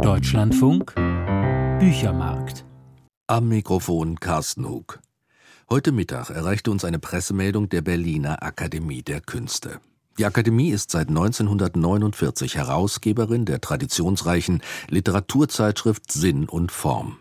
Deutschlandfunk Büchermarkt. Am Mikrofon Carsten Hug. Heute Mittag erreichte uns eine Pressemeldung der Berliner Akademie der Künste. Die Akademie ist seit 1949 Herausgeberin der traditionsreichen Literaturzeitschrift Sinn und Form.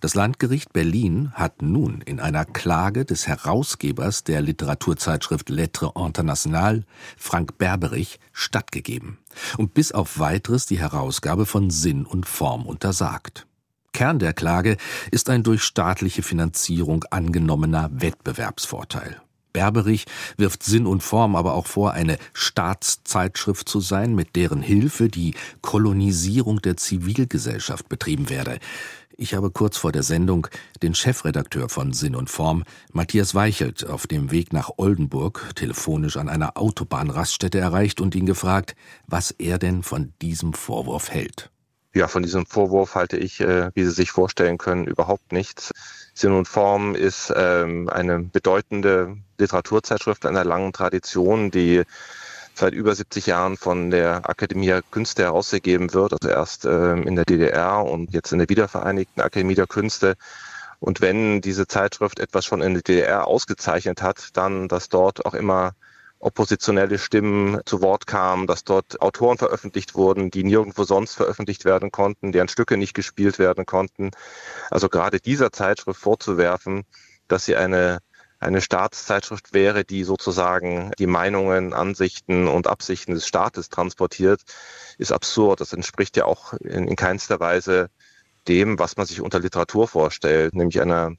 Das Landgericht Berlin hat nun in einer Klage des Herausgebers der Literaturzeitschrift Lettre Internationale, Frank Berberich, stattgegeben und bis auf weiteres die Herausgabe von Sinn und Form untersagt. Kern der Klage ist ein durch staatliche Finanzierung angenommener Wettbewerbsvorteil. Berberich wirft Sinn und Form aber auch vor, eine Staatszeitschrift zu sein, mit deren Hilfe die Kolonisierung der Zivilgesellschaft betrieben werde. Ich habe kurz vor der Sendung den Chefredakteur von Sinn und Form, Matthias Weichelt, auf dem Weg nach Oldenburg telefonisch an einer Autobahnraststätte erreicht und ihn gefragt, was er denn von diesem Vorwurf hält. Ja, von diesem Vorwurf halte ich, äh, wie Sie sich vorstellen können, überhaupt nichts. Sinn und Form ist ähm, eine bedeutende Literaturzeitschrift einer langen Tradition, die seit über 70 Jahren von der Akademie der Künste herausgegeben wird, also erst äh, in der DDR und jetzt in der wiedervereinigten Akademie der Künste. Und wenn diese Zeitschrift etwas schon in der DDR ausgezeichnet hat, dann, dass dort auch immer oppositionelle Stimmen zu Wort kamen, dass dort Autoren veröffentlicht wurden, die nirgendwo sonst veröffentlicht werden konnten, deren Stücke nicht gespielt werden konnten. Also gerade dieser Zeitschrift vorzuwerfen, dass sie eine eine Staatszeitschrift wäre, die sozusagen die Meinungen, Ansichten und Absichten des Staates transportiert, ist absurd. Das entspricht ja auch in, in keinster Weise dem, was man sich unter Literatur vorstellt, nämlich einer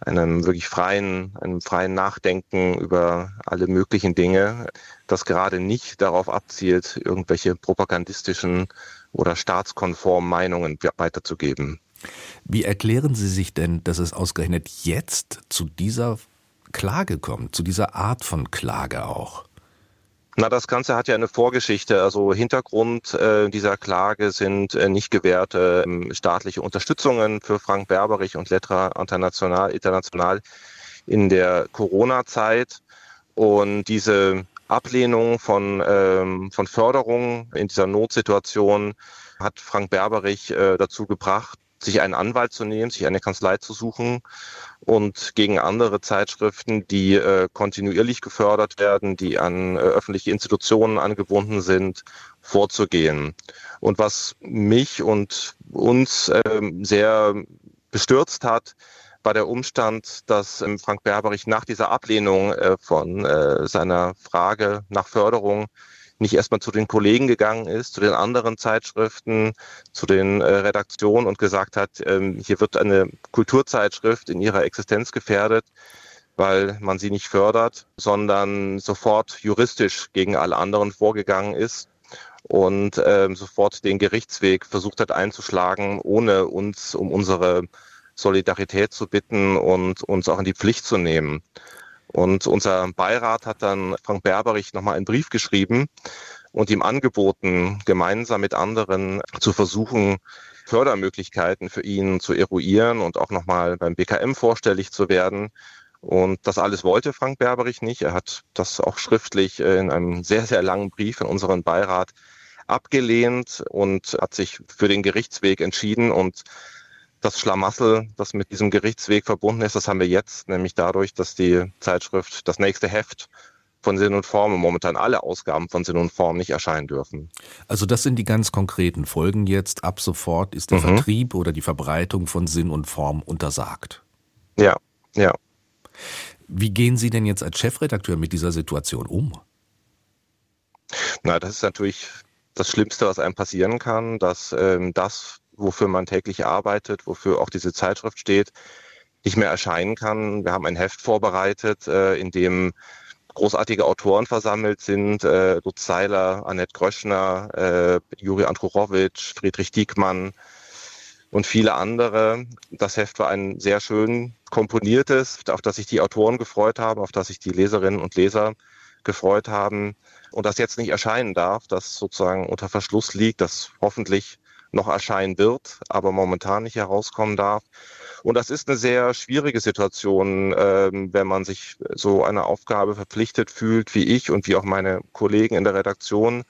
einem wirklich freien, einem freien Nachdenken über alle möglichen Dinge, das gerade nicht darauf abzielt, irgendwelche propagandistischen oder staatskonformen Meinungen weiterzugeben. Wie erklären Sie sich denn, dass es ausgerechnet jetzt zu dieser Klage kommt, zu dieser Art von Klage auch? Na, das Ganze hat ja eine Vorgeschichte. Also Hintergrund äh, dieser Klage sind äh, nicht gewährte äh, staatliche Unterstützungen für Frank Berberich und Lettra International, International in der Corona-Zeit. Und diese Ablehnung von, ähm, von Förderung in dieser Notsituation hat Frank Berberich äh, dazu gebracht, sich einen Anwalt zu nehmen, sich eine Kanzlei zu suchen und gegen andere Zeitschriften, die äh, kontinuierlich gefördert werden, die an äh, öffentliche Institutionen angebunden sind, vorzugehen. Und was mich und uns äh, sehr bestürzt hat, war der Umstand, dass ähm, Frank Berberich nach dieser Ablehnung äh, von äh, seiner Frage nach Förderung nicht erstmal zu den Kollegen gegangen ist, zu den anderen Zeitschriften, zu den äh, Redaktionen und gesagt hat, ähm, hier wird eine Kulturzeitschrift in ihrer Existenz gefährdet, weil man sie nicht fördert, sondern sofort juristisch gegen alle anderen vorgegangen ist und ähm, sofort den Gerichtsweg versucht hat einzuschlagen, ohne uns um unsere Solidarität zu bitten und uns auch in die Pflicht zu nehmen. Und unser Beirat hat dann Frank Berberich nochmal einen Brief geschrieben und ihm angeboten, gemeinsam mit anderen zu versuchen, Fördermöglichkeiten für ihn zu eruieren und auch nochmal beim BKM vorstellig zu werden. Und das alles wollte Frank Berberich nicht. Er hat das auch schriftlich äh, in einem sehr, sehr langen Brief in unseren Beirat abgelehnt und hat sich für den Gerichtsweg entschieden und das Schlamassel, das mit diesem Gerichtsweg verbunden ist, das haben wir jetzt, nämlich dadurch, dass die Zeitschrift das nächste Heft von Sinn und Form und momentan alle Ausgaben von Sinn und Form nicht erscheinen dürfen. Also das sind die ganz konkreten Folgen jetzt. Ab sofort ist der mhm. Vertrieb oder die Verbreitung von Sinn und Form untersagt. Ja, ja. Wie gehen Sie denn jetzt als Chefredakteur mit dieser Situation um? Na, das ist natürlich das Schlimmste, was einem passieren kann, dass ähm, das, wofür man täglich arbeitet, wofür auch diese Zeitschrift steht, nicht mehr erscheinen kann. Wir haben ein Heft vorbereitet, äh, in dem großartige Autoren versammelt sind, äh, Lutz Seiler, Annette Gröschner, äh, Juri Androrowitsch, Friedrich Diekmann und viele andere. Das Heft war ein sehr schön komponiertes, auf das sich die Autoren gefreut haben, auf das sich die Leserinnen und Leser gefreut haben und das jetzt nicht erscheinen darf, das sozusagen unter Verschluss liegt, das hoffentlich noch erscheinen wird, aber momentan nicht herauskommen darf. Und das ist eine sehr schwierige Situation, ähm, wenn man sich so einer Aufgabe verpflichtet fühlt, wie ich und wie auch meine Kollegen in der Redaktion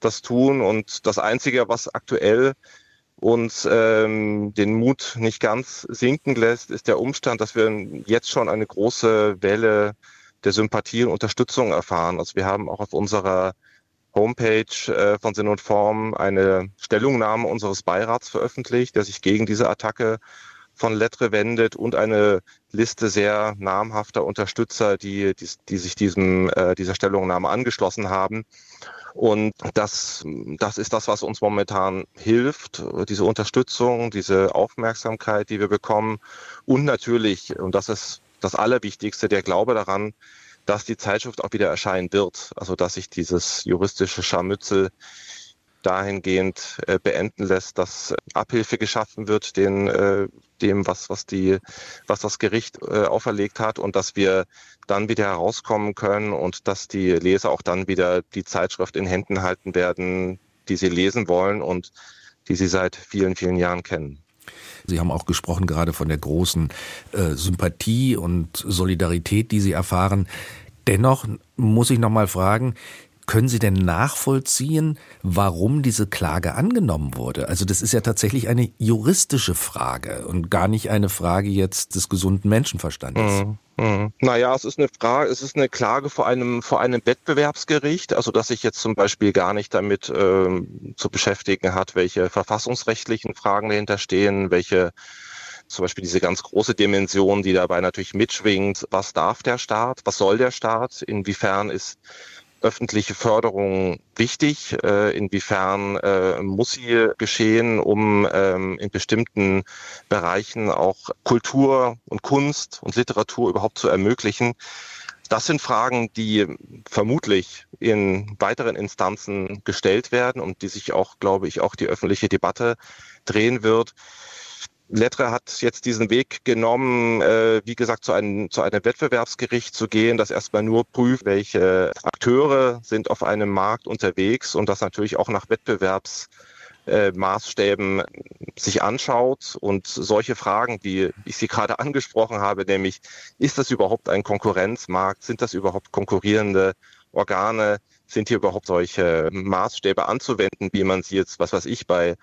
das tun. Und das Einzige, was aktuell uns ähm, den Mut nicht ganz sinken lässt, ist der Umstand, dass wir jetzt schon eine große Welle der Sympathie und Unterstützung erfahren. Also wir haben auch auf unserer Homepage äh, von Sinn und Form eine Stellungnahme unseres Beirats veröffentlicht, der sich gegen diese Attacke von Lettre wendet und eine Liste sehr namhafter Unterstützer, die, die, die sich diesem, äh, dieser Stellungnahme angeschlossen haben. Und das, das ist das, was uns momentan hilft, diese Unterstützung, diese Aufmerksamkeit, die wir bekommen. Und natürlich, und das ist das Allerwichtigste, der Glaube daran, dass die Zeitschrift auch wieder erscheinen wird. Also dass sich dieses juristische Scharmützel dahingehend äh, beenden lässt, dass Abhilfe geschaffen wird den, äh, dem, was, was, die, was das Gericht äh, auferlegt hat und dass wir dann wieder herauskommen können und dass die Leser auch dann wieder die Zeitschrift in Händen halten werden, die sie lesen wollen und die sie seit vielen, vielen Jahren kennen. Sie haben auch gesprochen gerade von der großen äh, Sympathie und Solidarität, die Sie erfahren. Dennoch muss ich noch mal fragen, können Sie denn nachvollziehen, warum diese Klage angenommen wurde? Also das ist ja tatsächlich eine juristische Frage und gar nicht eine Frage jetzt des gesunden Menschenverstandes. Mhm. Mhm. Naja, es ist eine Frage, es ist eine Klage vor einem, vor einem Wettbewerbsgericht, also dass sich jetzt zum Beispiel gar nicht damit ähm, zu beschäftigen hat, welche verfassungsrechtlichen Fragen dahinter stehen, welche zum Beispiel diese ganz große Dimension, die dabei natürlich mitschwingt. Was darf der Staat? Was soll der Staat? Inwiefern ist öffentliche Förderung wichtig? Äh, inwiefern äh, muss sie geschehen, um ähm, in bestimmten Bereichen auch Kultur und Kunst und Literatur überhaupt zu ermöglichen? Das sind Fragen, die vermutlich in weiteren Instanzen gestellt werden und die sich auch, glaube ich, auch die öffentliche Debatte drehen wird. Lettre hat jetzt diesen Weg genommen, äh, wie gesagt, zu einem, zu einem Wettbewerbsgericht zu gehen, das erstmal nur prüft, welche Akteure sind auf einem Markt unterwegs und das natürlich auch nach Wettbewerbsmaßstäben äh, sich anschaut und solche Fragen, die ich Sie gerade angesprochen habe, nämlich ist das überhaupt ein Konkurrenzmarkt? Sind das überhaupt konkurrierende Organe? Sind hier überhaupt solche Maßstäbe anzuwenden, wie man sie jetzt, was weiß ich, bei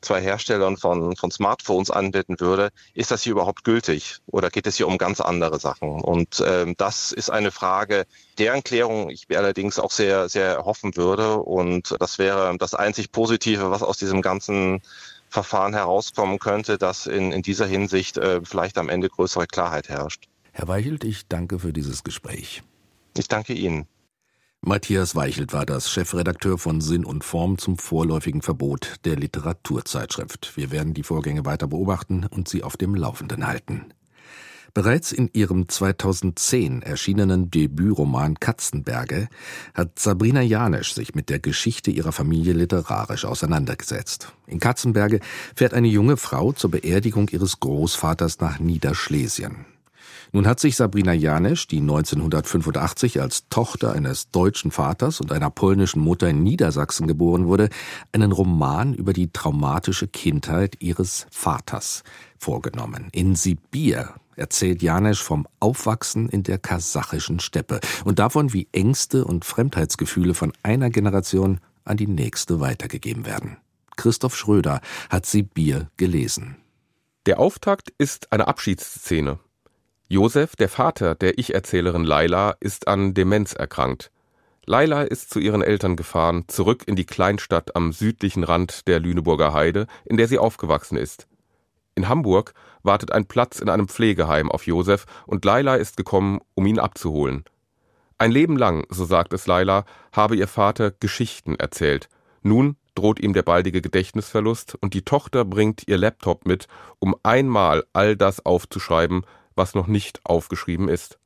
zwei Herstellern von, von Smartphones anbieten würde, ist das hier überhaupt gültig oder geht es hier um ganz andere Sachen? Und ähm, das ist eine Frage, deren Klärung ich mir allerdings auch sehr, sehr hoffen würde. Und das wäre das einzig Positive, was aus diesem ganzen Verfahren herauskommen könnte, dass in, in dieser Hinsicht äh, vielleicht am Ende größere Klarheit herrscht. Herr Weichelt, ich danke für dieses Gespräch. Ich danke Ihnen. Matthias Weichelt war das Chefredakteur von Sinn und Form zum vorläufigen Verbot der Literaturzeitschrift. Wir werden die Vorgänge weiter beobachten und Sie auf dem Laufenden halten. Bereits in ihrem 2010 erschienenen Debütroman Katzenberge hat Sabrina Janesch sich mit der Geschichte ihrer Familie literarisch auseinandergesetzt. In Katzenberge fährt eine junge Frau zur Beerdigung ihres Großvaters nach Niederschlesien. Nun hat sich Sabrina Janesch, die 1985 als Tochter eines deutschen Vaters und einer polnischen Mutter in Niedersachsen geboren wurde, einen Roman über die traumatische Kindheit ihres Vaters vorgenommen. In Sibir erzählt Janesch vom Aufwachsen in der kasachischen Steppe und davon, wie Ängste und Fremdheitsgefühle von einer Generation an die nächste weitergegeben werden. Christoph Schröder hat Sibir gelesen. Der Auftakt ist eine Abschiedsszene. Josef, der Vater der Ich-Erzählerin Laila, ist an Demenz erkrankt. Laila ist zu ihren Eltern gefahren, zurück in die Kleinstadt am südlichen Rand der Lüneburger Heide, in der sie aufgewachsen ist. In Hamburg wartet ein Platz in einem Pflegeheim auf Josef und Laila ist gekommen, um ihn abzuholen. Ein Leben lang, so sagt es Laila, habe ihr Vater Geschichten erzählt. Nun droht ihm der baldige Gedächtnisverlust und die Tochter bringt ihr Laptop mit, um einmal all das aufzuschreiben, was noch nicht aufgeschrieben ist.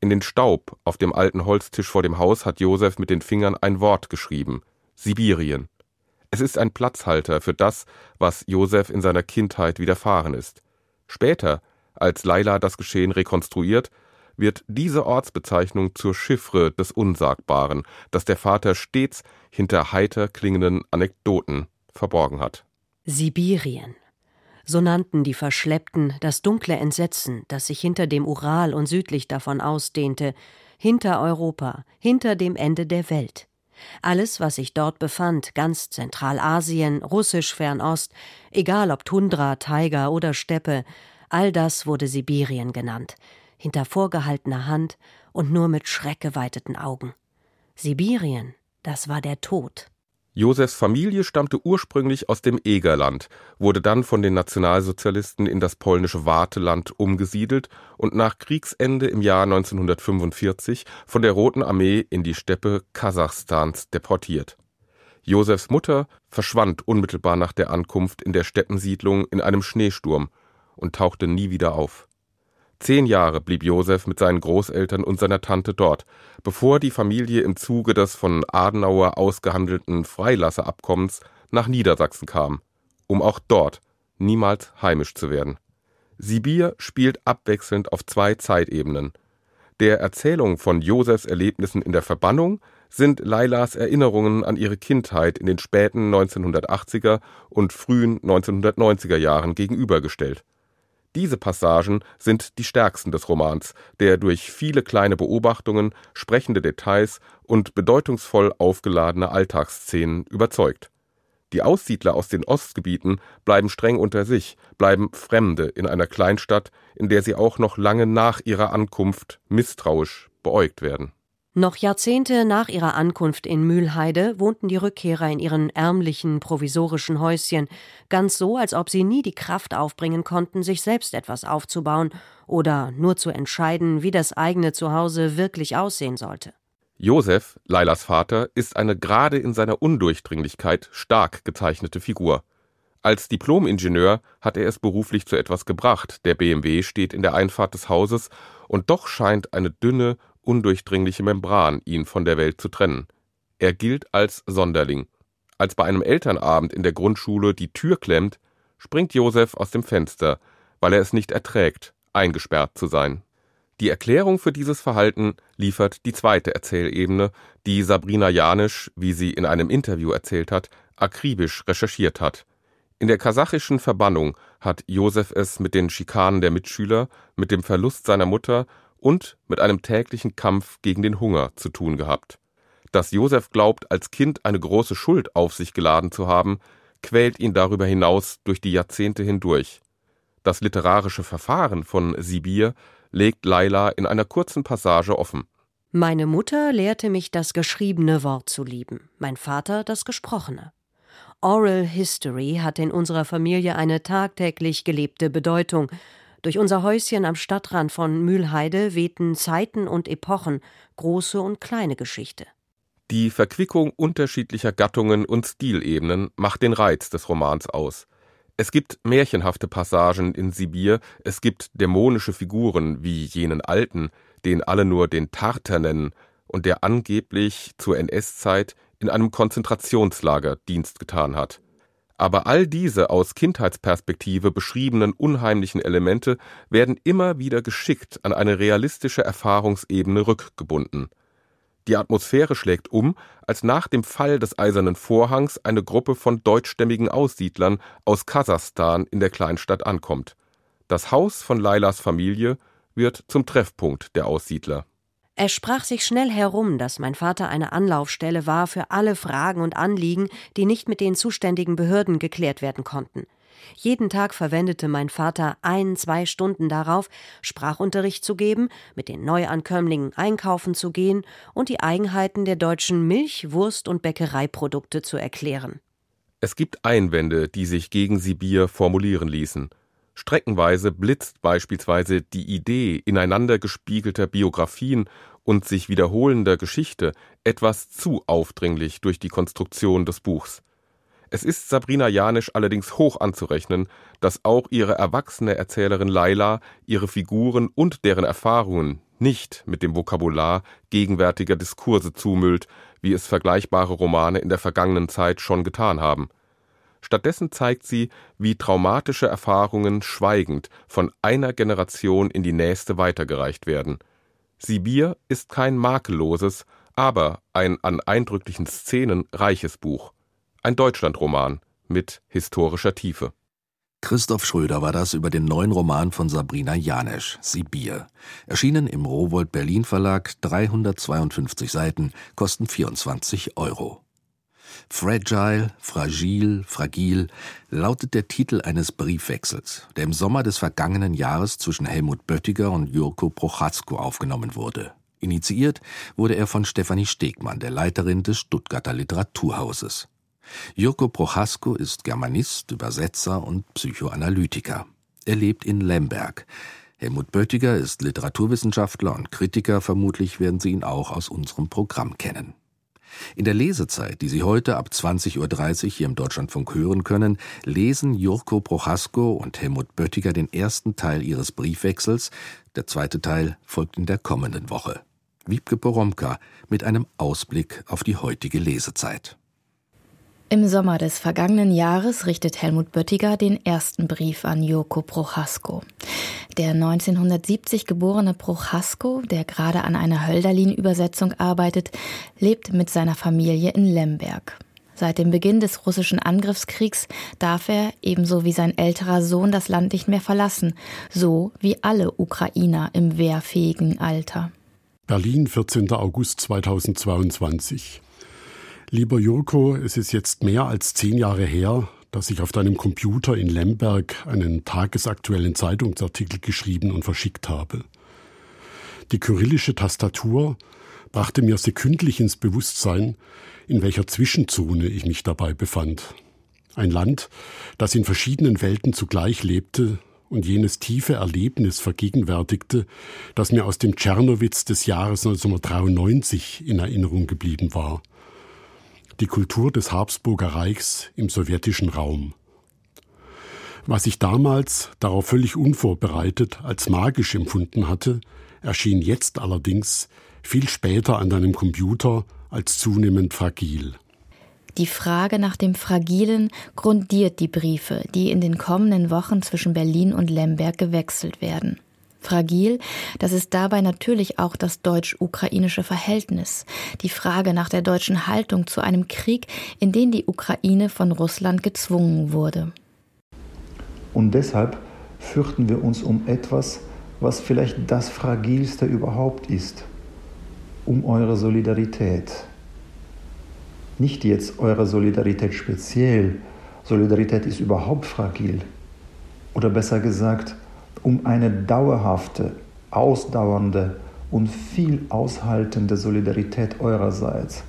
In den Staub auf dem alten Holztisch vor dem Haus hat Josef mit den Fingern ein Wort geschrieben Sibirien. Es ist ein Platzhalter für das, was Josef in seiner Kindheit widerfahren ist. Später, als Laila das Geschehen rekonstruiert, wird diese Ortsbezeichnung zur Chiffre des Unsagbaren, das der Vater stets hinter heiter klingenden Anekdoten verborgen hat. Sibirien so nannten die Verschleppten das dunkle Entsetzen, das sich hinter dem Ural und südlich davon ausdehnte, hinter Europa, hinter dem Ende der Welt. Alles, was sich dort befand, ganz Zentralasien, russisch Fernost, egal ob Tundra, Taiga oder Steppe, all das wurde Sibirien genannt, hinter vorgehaltener Hand und nur mit schreckgeweiteten Augen. Sibirien, das war der Tod. Josefs Familie stammte ursprünglich aus dem Egerland, wurde dann von den Nationalsozialisten in das polnische Warteland umgesiedelt und nach Kriegsende im Jahr 1945 von der Roten Armee in die Steppe Kasachstans deportiert. Josefs Mutter verschwand unmittelbar nach der Ankunft in der Steppensiedlung in einem Schneesturm und tauchte nie wieder auf. Zehn Jahre blieb Josef mit seinen Großeltern und seiner Tante dort, bevor die Familie im Zuge des von Adenauer ausgehandelten Freilasseabkommens nach Niedersachsen kam, um auch dort niemals heimisch zu werden. Sibir spielt abwechselnd auf zwei Zeitebenen. Der Erzählung von Josefs Erlebnissen in der Verbannung sind Lailas Erinnerungen an ihre Kindheit in den späten 1980er und frühen 1990er Jahren gegenübergestellt diese Passagen sind die stärksten des Romans, der durch viele kleine Beobachtungen, sprechende Details und bedeutungsvoll aufgeladene Alltagsszenen überzeugt. Die Aussiedler aus den Ostgebieten bleiben streng unter sich, bleiben Fremde in einer Kleinstadt, in der sie auch noch lange nach ihrer Ankunft misstrauisch beäugt werden noch Jahrzehnte nach ihrer Ankunft in Mühlheide wohnten die Rückkehrer in ihren ärmlichen, provisorischen Häuschen, ganz so, als ob sie nie die Kraft aufbringen konnten, sich selbst etwas aufzubauen oder nur zu entscheiden, wie das eigene Zuhause wirklich aussehen sollte. Josef, Lailas Vater, ist eine gerade in seiner Undurchdringlichkeit stark gezeichnete Figur. Als Diplomingenieur hat er es beruflich zu etwas gebracht. Der BMW steht in der Einfahrt des Hauses und doch scheint eine dünne, undurchdringliche Membran ihn von der Welt zu trennen. Er gilt als Sonderling. Als bei einem Elternabend in der Grundschule die Tür klemmt, springt Josef aus dem Fenster, weil er es nicht erträgt, eingesperrt zu sein. Die Erklärung für dieses Verhalten liefert die zweite Erzählebene, die Sabrina Janisch, wie sie in einem Interview erzählt hat, akribisch recherchiert hat. In der kasachischen Verbannung hat Josef es mit den Schikanen der Mitschüler, mit dem Verlust seiner Mutter und mit einem täglichen Kampf gegen den Hunger zu tun gehabt. Dass Josef glaubt, als Kind eine große Schuld auf sich geladen zu haben, quält ihn darüber hinaus durch die Jahrzehnte hindurch. Das literarische Verfahren von Sibir legt Laila in einer kurzen Passage offen. Meine Mutter lehrte mich das geschriebene Wort zu lieben, mein Vater das gesprochene. Oral History hat in unserer Familie eine tagtäglich gelebte Bedeutung, durch unser Häuschen am Stadtrand von Mühlheide wehten Zeiten und Epochen, große und kleine Geschichte. Die Verquickung unterschiedlicher Gattungen und Stilebenen macht den Reiz des Romans aus. Es gibt märchenhafte Passagen in Sibir, es gibt dämonische Figuren wie jenen Alten, den alle nur den Tarter nennen und der angeblich zur NS-Zeit in einem Konzentrationslager Dienst getan hat. Aber all diese aus Kindheitsperspektive beschriebenen unheimlichen Elemente werden immer wieder geschickt an eine realistische Erfahrungsebene rückgebunden. Die Atmosphäre schlägt um, als nach dem Fall des Eisernen Vorhangs eine Gruppe von deutschstämmigen Aussiedlern aus Kasachstan in der Kleinstadt ankommt. Das Haus von Lailas Familie wird zum Treffpunkt der Aussiedler es sprach sich schnell herum, dass mein Vater eine Anlaufstelle war für alle Fragen und Anliegen, die nicht mit den zuständigen Behörden geklärt werden konnten. Jeden Tag verwendete mein Vater ein, zwei Stunden darauf, Sprachunterricht zu geben, mit den Neuankömmlingen einkaufen zu gehen und die Eigenheiten der deutschen Milch-, Wurst- und Bäckereiprodukte zu erklären. Es gibt Einwände, die sich gegen Sibir formulieren ließen. Streckenweise blitzt beispielsweise die Idee ineinander gespiegelter Biografien und sich wiederholender Geschichte etwas zu aufdringlich durch die Konstruktion des Buchs. Es ist Sabrina Janisch allerdings hoch anzurechnen, dass auch ihre erwachsene Erzählerin Laila ihre Figuren und deren Erfahrungen nicht mit dem Vokabular gegenwärtiger Diskurse zumüllt, wie es vergleichbare Romane in der vergangenen Zeit schon getan haben. Stattdessen zeigt sie, wie traumatische Erfahrungen schweigend von einer Generation in die nächste weitergereicht werden. Sibir ist kein makelloses, aber ein an eindrücklichen Szenen reiches Buch. Ein Deutschlandroman mit historischer Tiefe Christoph Schröder war das über den neuen Roman von Sabrina Janesch, Sibir. Erschienen im Rowold Berlin Verlag, 352 Seiten, kosten 24 Euro. Fragile, fragil, fragil lautet der Titel eines Briefwechsels, der im Sommer des vergangenen Jahres zwischen Helmut Böttiger und Jurko Prochatzko aufgenommen wurde. Initiiert wurde er von Stefanie Stegmann, der Leiterin des Stuttgarter Literaturhauses. Jurko Prochasko ist Germanist, Übersetzer und Psychoanalytiker. Er lebt in Lemberg. Helmut Böttiger ist Literaturwissenschaftler und Kritiker, vermutlich werden Sie ihn auch aus unserem Programm kennen. In der Lesezeit, die Sie heute ab 20.30 Uhr hier im Deutschlandfunk hören können, lesen Jurko Prochasko und Helmut Böttiger den ersten Teil ihres Briefwechsels. Der zweite Teil folgt in der kommenden Woche. Wiebke Poromka mit einem Ausblick auf die heutige Lesezeit. Im Sommer des vergangenen Jahres richtet Helmut Böttiger den ersten Brief an Joko Prochasko. Der 1970 geborene Prochasko, der gerade an einer Hölderlin-Übersetzung arbeitet, lebt mit seiner Familie in Lemberg. Seit dem Beginn des russischen Angriffskriegs darf er, ebenso wie sein älterer Sohn, das Land nicht mehr verlassen, so wie alle Ukrainer im wehrfähigen Alter. Berlin, 14. August 2022. Lieber Jurko, es ist jetzt mehr als zehn Jahre her, dass ich auf deinem Computer in Lemberg einen tagesaktuellen Zeitungsartikel geschrieben und verschickt habe. Die kyrillische Tastatur brachte mir sekündlich ins Bewusstsein, in welcher Zwischenzone ich mich dabei befand. Ein Land, das in verschiedenen Welten zugleich lebte und jenes tiefe Erlebnis vergegenwärtigte, das mir aus dem Tschernowitz des Jahres 1993 in Erinnerung geblieben war – die Kultur des Habsburger Reichs im sowjetischen Raum. Was ich damals, darauf völlig unvorbereitet, als magisch empfunden hatte, erschien jetzt allerdings viel später an deinem Computer als zunehmend fragil. Die Frage nach dem Fragilen grundiert die Briefe, die in den kommenden Wochen zwischen Berlin und Lemberg gewechselt werden fragil, das ist dabei natürlich auch das deutsch-ukrainische Verhältnis, die Frage nach der deutschen Haltung zu einem Krieg, in den die Ukraine von Russland gezwungen wurde. Und deshalb fürchten wir uns um etwas, was vielleicht das Fragilste überhaupt ist, um eure Solidarität. Nicht jetzt eure Solidarität speziell, Solidarität ist überhaupt fragil. Oder besser gesagt, um eine dauerhafte, ausdauernde und viel aushaltende Solidarität eurerseits,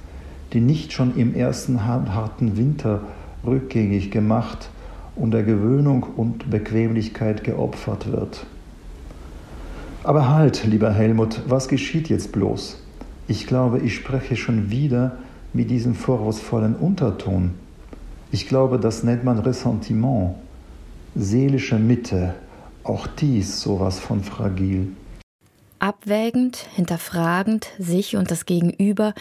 die nicht schon im ersten harten Winter rückgängig gemacht und der Gewöhnung und Bequemlichkeit geopfert wird. Aber halt, lieber Helmut, was geschieht jetzt bloß? Ich glaube, ich spreche schon wieder mit diesem vorwurfsvollen Unterton. Ich glaube, das nennt man Ressentiment, seelische Mitte, auch dies sowas von fragil. Abwägend, hinterfragend, sich und das Gegenüber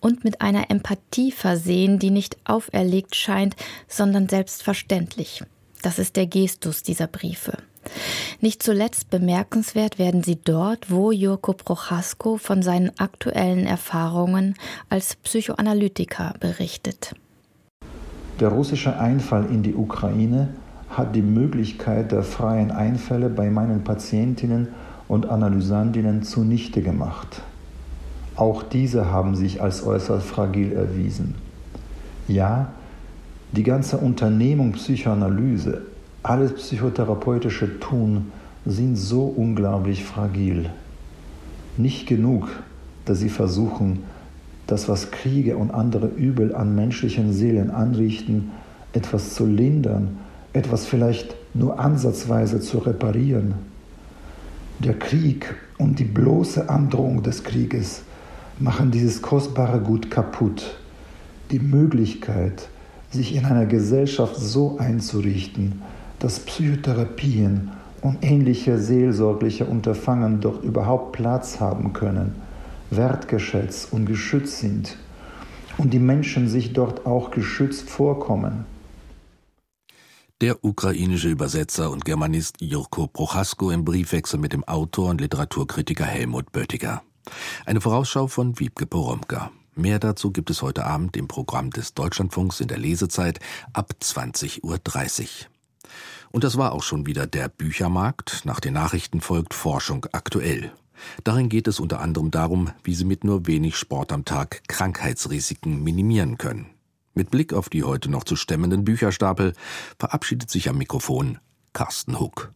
und mit einer Empathie versehen, die nicht auferlegt scheint, sondern selbstverständlich. Das ist der Gestus dieser Briefe. Nicht zuletzt bemerkenswert werden sie dort, wo Jurko Prochasko von seinen aktuellen Erfahrungen als Psychoanalytiker berichtet. Der russische Einfall in die Ukraine hat die Möglichkeit der freien Einfälle bei meinen Patientinnen und Analysandinnen zunichte gemacht. Auch diese haben sich als äußerst fragil erwiesen. Ja, die ganze Unternehmung Psychoanalyse, alles psychotherapeutische Tun sind so unglaublich fragil. Nicht genug, dass sie versuchen, das, was Kriege und andere Übel an menschlichen Seelen anrichten, etwas zu lindern etwas vielleicht nur ansatzweise zu reparieren. Der Krieg und die bloße Androhung des Krieges machen dieses kostbare Gut kaputt. Die Möglichkeit, sich in einer Gesellschaft so einzurichten, dass Psychotherapien und ähnliche seelsorgliche Unterfangen dort überhaupt Platz haben können, wertgeschätzt und geschützt sind und die Menschen sich dort auch geschützt vorkommen der ukrainische Übersetzer und Germanist Jurko Prochasko im Briefwechsel mit dem Autor und Literaturkritiker Helmut Böttiger. Eine Vorausschau von Wiebke Poromka. Mehr dazu gibt es heute Abend im Programm des Deutschlandfunks in der Lesezeit ab 20.30 Uhr. Und das war auch schon wieder der Büchermarkt. Nach den Nachrichten folgt Forschung aktuell. Darin geht es unter anderem darum, wie Sie mit nur wenig Sport am Tag Krankheitsrisiken minimieren können. Mit Blick auf die heute noch zu stemmenden Bücherstapel verabschiedet sich am Mikrofon Carsten Huck.